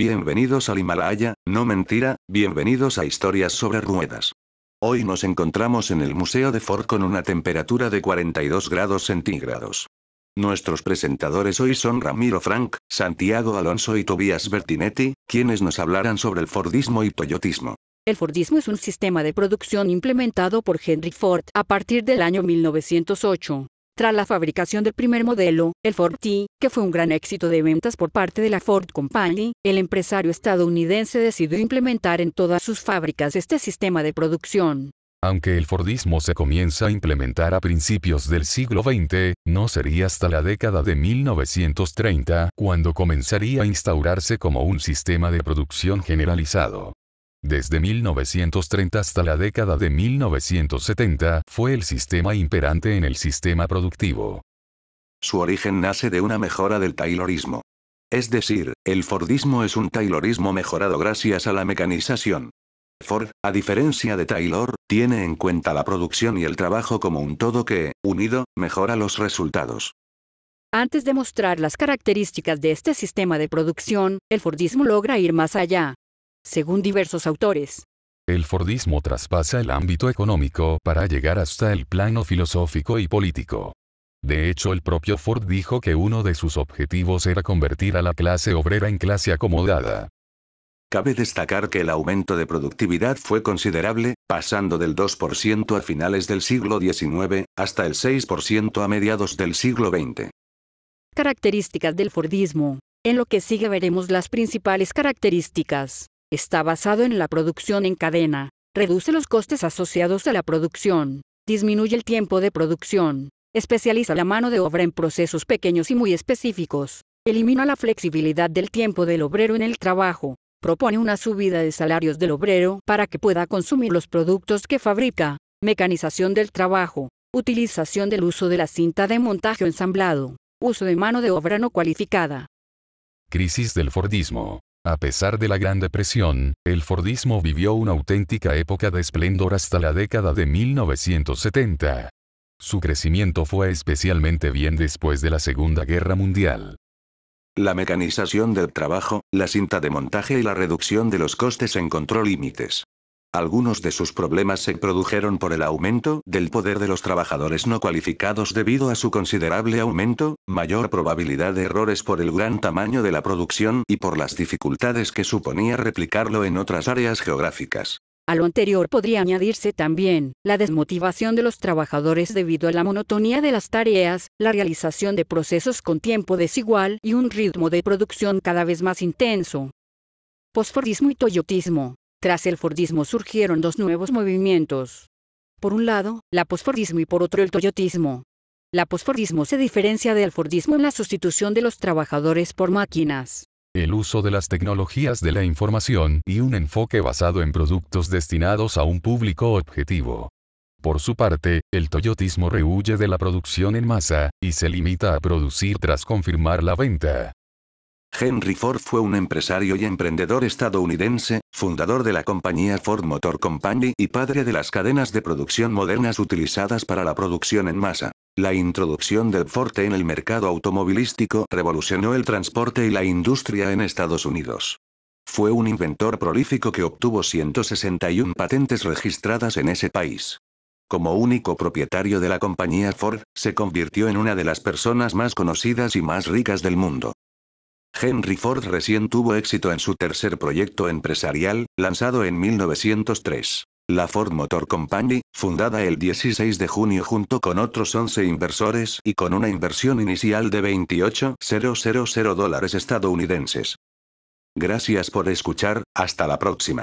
Bienvenidos al Himalaya, no mentira, bienvenidos a Historias sobre Ruedas. Hoy nos encontramos en el Museo de Ford con una temperatura de 42 grados centígrados. Nuestros presentadores hoy son Ramiro Frank, Santiago Alonso y Tobias Bertinetti, quienes nos hablarán sobre el Fordismo y Toyotismo. El Fordismo es un sistema de producción implementado por Henry Ford a partir del año 1908. Tras la fabricación del primer modelo, el Ford T, que fue un gran éxito de ventas por parte de la Ford Company, el empresario estadounidense decidió implementar en todas sus fábricas este sistema de producción. Aunque el Fordismo se comienza a implementar a principios del siglo XX, no sería hasta la década de 1930 cuando comenzaría a instaurarse como un sistema de producción generalizado. Desde 1930 hasta la década de 1970 fue el sistema imperante en el sistema productivo. Su origen nace de una mejora del Taylorismo. Es decir, el Fordismo es un Taylorismo mejorado gracias a la mecanización. Ford, a diferencia de Taylor, tiene en cuenta la producción y el trabajo como un todo que, unido, mejora los resultados. Antes de mostrar las características de este sistema de producción, el Fordismo logra ir más allá según diversos autores. El Fordismo traspasa el ámbito económico para llegar hasta el plano filosófico y político. De hecho, el propio Ford dijo que uno de sus objetivos era convertir a la clase obrera en clase acomodada. Cabe destacar que el aumento de productividad fue considerable, pasando del 2% a finales del siglo XIX, hasta el 6% a mediados del siglo XX. Características del Fordismo. En lo que sigue veremos las principales características. Está basado en la producción en cadena. Reduce los costes asociados a la producción. Disminuye el tiempo de producción. Especializa la mano de obra en procesos pequeños y muy específicos. Elimina la flexibilidad del tiempo del obrero en el trabajo. Propone una subida de salarios del obrero para que pueda consumir los productos que fabrica. Mecanización del trabajo. Utilización del uso de la cinta de montaje ensamblado. Uso de mano de obra no cualificada. Crisis del Fordismo. A pesar de la Gran Depresión, el Fordismo vivió una auténtica época de esplendor hasta la década de 1970. Su crecimiento fue especialmente bien después de la Segunda Guerra Mundial. La mecanización del trabajo, la cinta de montaje y la reducción de los costes encontró límites. Algunos de sus problemas se produjeron por el aumento del poder de los trabajadores no cualificados debido a su considerable aumento, mayor probabilidad de errores por el gran tamaño de la producción y por las dificultades que suponía replicarlo en otras áreas geográficas. A lo anterior podría añadirse también la desmotivación de los trabajadores debido a la monotonía de las tareas, la realización de procesos con tiempo desigual y un ritmo de producción cada vez más intenso. Posfordismo y toyotismo. Tras el Fordismo surgieron dos nuevos movimientos. Por un lado, la posfordismo y por otro el toyotismo. La posfordismo se diferencia del Fordismo en la sustitución de los trabajadores por máquinas. El uso de las tecnologías de la información y un enfoque basado en productos destinados a un público objetivo. Por su parte, el toyotismo rehuye de la producción en masa, y se limita a producir tras confirmar la venta. Henry Ford fue un empresario y emprendedor estadounidense, fundador de la compañía Ford Motor Company y padre de las cadenas de producción modernas utilizadas para la producción en masa. La introducción del Ford en el mercado automovilístico revolucionó el transporte y la industria en Estados Unidos. Fue un inventor prolífico que obtuvo 161 patentes registradas en ese país. Como único propietario de la compañía Ford, se convirtió en una de las personas más conocidas y más ricas del mundo. Henry Ford recién tuvo éxito en su tercer proyecto empresarial, lanzado en 1903. La Ford Motor Company, fundada el 16 de junio junto con otros 11 inversores y con una inversión inicial de 28.000 dólares estadounidenses. Gracias por escuchar, hasta la próxima.